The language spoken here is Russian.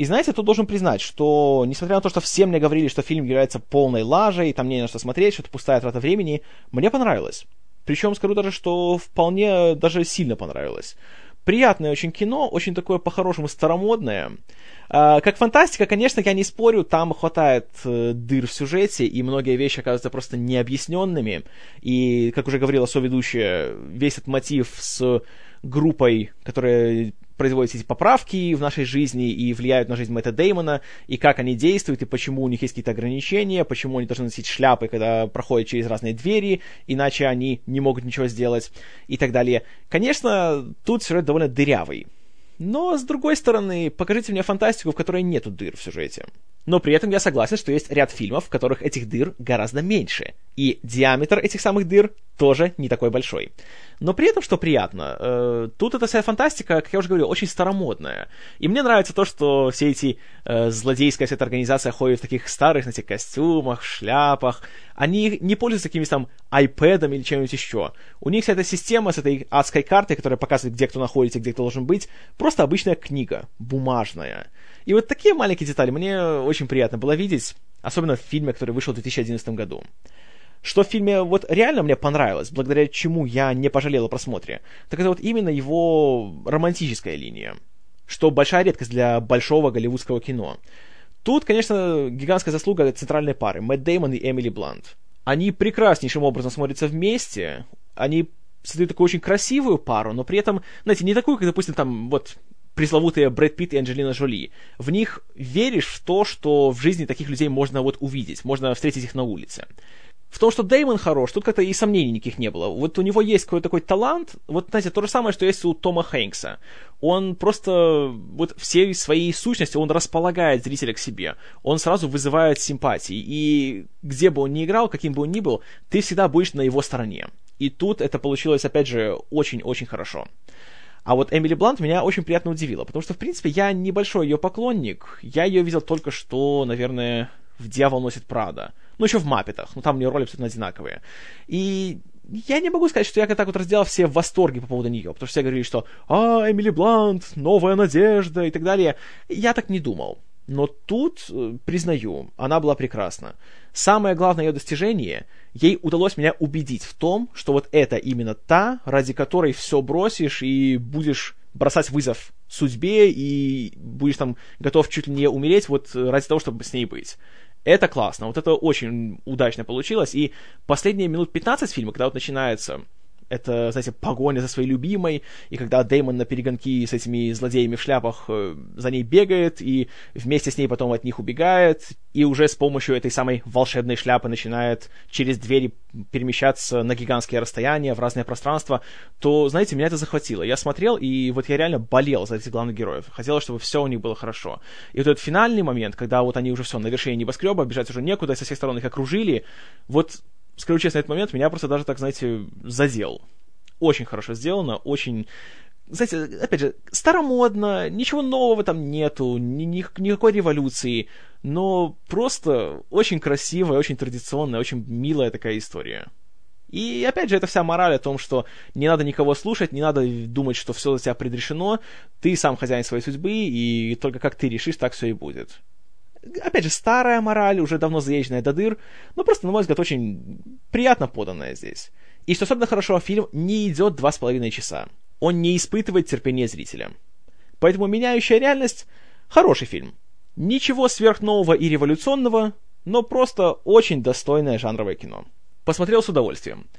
И знаете, тут должен признать, что, несмотря на то, что все мне говорили, что фильм является полной лажей, там не на что смотреть, что это пустая трата времени, мне понравилось. Причем скажу даже, что вполне даже сильно понравилось. Приятное очень кино, очень такое по-хорошему старомодное. А, как фантастика, конечно, я не спорю, там хватает э, дыр в сюжете, и многие вещи оказываются просто необъясненными. И, как уже говорила соведущая, весь этот мотив с группой, которая производят эти поправки в нашей жизни и влияют на жизнь Мэтта Деймона, и как они действуют, и почему у них есть какие-то ограничения, почему они должны носить шляпы, когда проходят через разные двери, иначе они не могут ничего сделать, и так далее. Конечно, тут сюжет довольно дырявый. Но, с другой стороны, покажите мне фантастику, в которой нету дыр в сюжете. Но при этом я согласен, что есть ряд фильмов, в которых этих дыр гораздо меньше. И диаметр этих самых дыр тоже не такой большой. Но при этом, что приятно, э, тут эта вся фантастика, как я уже говорил, очень старомодная. И мне нравится то, что все эти э, злодейская вся эта организация ходит в таких старых, знаете, костюмах, шляпах. Они не пользуются какими-то там айпэдами или чем-нибудь еще. У них вся эта система с этой адской картой, которая показывает, где кто находится, где кто должен быть, просто обычная книга, бумажная. И вот такие маленькие детали мне очень приятно было видеть, особенно в фильме, который вышел в 2011 году. Что в фильме вот реально мне понравилось, благодаря чему я не пожалел о просмотре, так это вот именно его романтическая линия, что большая редкость для большого голливудского кино. Тут, конечно, гигантская заслуга центральной пары, Мэтт Деймон и Эмили Блант. Они прекраснейшим образом смотрятся вместе, они создают такую очень красивую пару, но при этом, знаете, не такую, как, допустим, там, вот, пресловутые Брэд Питт и Анджелина Джоли. В них веришь в то, что в жизни таких людей можно вот увидеть, можно встретить их на улице. В том, что Деймон хорош, тут как-то и сомнений никаких не было. Вот у него есть какой-то такой талант, вот, знаете, то же самое, что есть у Тома Хэнкса. Он просто, вот всей своей сущности, он располагает зрителя к себе. Он сразу вызывает симпатии. И где бы он ни играл, каким бы он ни был, ты всегда будешь на его стороне. И тут это получилось, опять же, очень-очень хорошо. А вот Эмили Блант меня очень приятно удивила, потому что, в принципе, я небольшой ее поклонник. Я ее видел только что, наверное, в «Дьявол носит Прада». Ну, еще в «Маппетах», ну, там у нее роли абсолютно одинаковые. И я не могу сказать, что я так вот разделал все в восторге по поводу нее, потому что все говорили, что «А, Эмили Блант, новая надежда» и так далее. Я так не думал. Но тут, э, признаю, она была прекрасна. Самое главное ее достижение, ей удалось меня убедить в том, что вот это именно та, ради которой все бросишь и будешь бросать вызов судьбе и будешь там готов чуть ли не умереть вот ради того, чтобы с ней быть. Это классно, вот это очень удачно получилось, и последние минут 15 фильма, когда вот начинается это, знаете, погоня за своей любимой, и когда Дэймон на перегонки с этими злодеями в шляпах э, за ней бегает, и вместе с ней потом от них убегает, и уже с помощью этой самой волшебной шляпы начинает через двери перемещаться на гигантские расстояния, в разные пространства, то, знаете, меня это захватило. Я смотрел, и вот я реально болел за этих главных героев. Хотелось, чтобы все у них было хорошо. И вот этот финальный момент, когда вот они уже все на вершине небоскреба, бежать уже некуда, со всех сторон их окружили, вот скажу честно, этот момент меня просто даже так, знаете, задел. Очень хорошо сделано, очень знаете, опять же, старомодно, ничего нового там нету, ни, ни, никакой революции, но просто очень красивая, очень традиционная, очень милая такая история. И опять же, это вся мораль о том, что не надо никого слушать, не надо думать, что все за тебя предрешено, ты сам хозяин своей судьбы, и только как ты решишь, так все и будет опять же, старая мораль, уже давно заезженная до дыр, но просто, на мой взгляд, очень приятно поданная здесь. И что особенно хорошо, фильм не идет два с половиной часа. Он не испытывает терпения зрителя. Поэтому «Меняющая реальность» — хороший фильм. Ничего сверхнового и революционного, но просто очень достойное жанровое кино. Посмотрел с удовольствием.